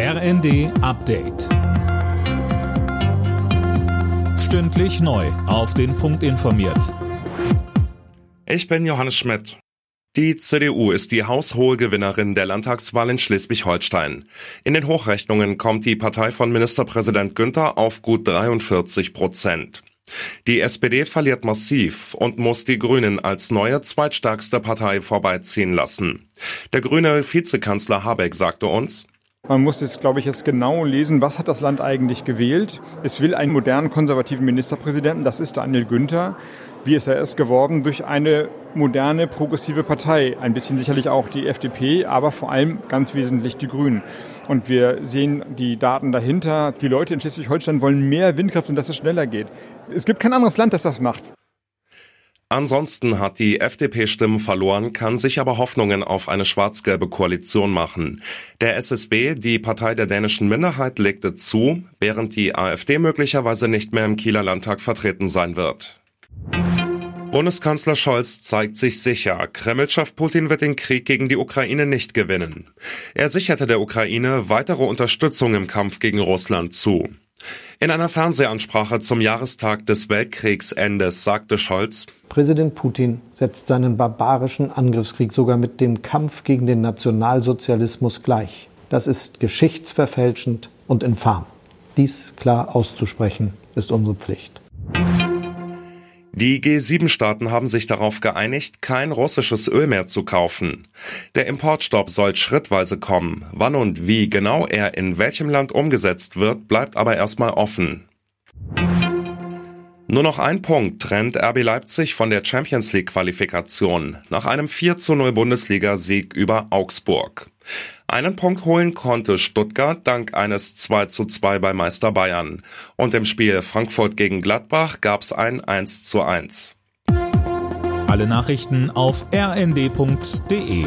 RND Update. Stündlich neu. Auf den Punkt informiert. Ich bin Johannes Schmidt. Die CDU ist die haushohe Gewinnerin der Landtagswahl in Schleswig-Holstein. In den Hochrechnungen kommt die Partei von Ministerpräsident Günther auf gut 43 Prozent. Die SPD verliert massiv und muss die Grünen als neue zweitstärkste Partei vorbeiziehen lassen. Der grüne Vizekanzler Habeck sagte uns, man muss jetzt, glaube ich, jetzt genau lesen, was hat das Land eigentlich gewählt. Es will einen modernen konservativen Ministerpräsidenten, das ist Daniel Günther. Wie ist er erst geworden? Durch eine moderne, progressive Partei. Ein bisschen sicherlich auch die FDP, aber vor allem ganz wesentlich die Grünen. Und wir sehen die Daten dahinter. Die Leute in Schleswig-Holstein wollen mehr Windkraft und dass es schneller geht. Es gibt kein anderes Land, das das macht. Ansonsten hat die FDP Stimmen verloren, kann sich aber Hoffnungen auf eine schwarz-gelbe Koalition machen. Der SSB, die Partei der dänischen Minderheit, legte zu, während die AfD möglicherweise nicht mehr im Kieler Landtag vertreten sein wird. Bundeskanzler Scholz zeigt sich sicher, Kremlchef Putin wird den Krieg gegen die Ukraine nicht gewinnen. Er sicherte der Ukraine weitere Unterstützung im Kampf gegen Russland zu. In einer Fernsehansprache zum Jahrestag des Weltkriegsendes sagte Scholz, Präsident Putin setzt seinen barbarischen Angriffskrieg sogar mit dem Kampf gegen den Nationalsozialismus gleich. Das ist geschichtsverfälschend und infam. Dies klar auszusprechen ist unsere Pflicht. Die G7-Staaten haben sich darauf geeinigt, kein russisches Öl mehr zu kaufen. Der Importstopp soll schrittweise kommen. Wann und wie genau er in welchem Land umgesetzt wird, bleibt aber erstmal offen. Nur noch ein Punkt trennt RB Leipzig von der Champions League Qualifikation nach einem 4 zu 0 Bundesliga-Sieg über Augsburg. Einen Punkt holen konnte Stuttgart dank eines 2 zu 2 bei Meister Bayern. Und im Spiel Frankfurt gegen Gladbach gab's ein 1 zu 1. Alle Nachrichten auf rnd.de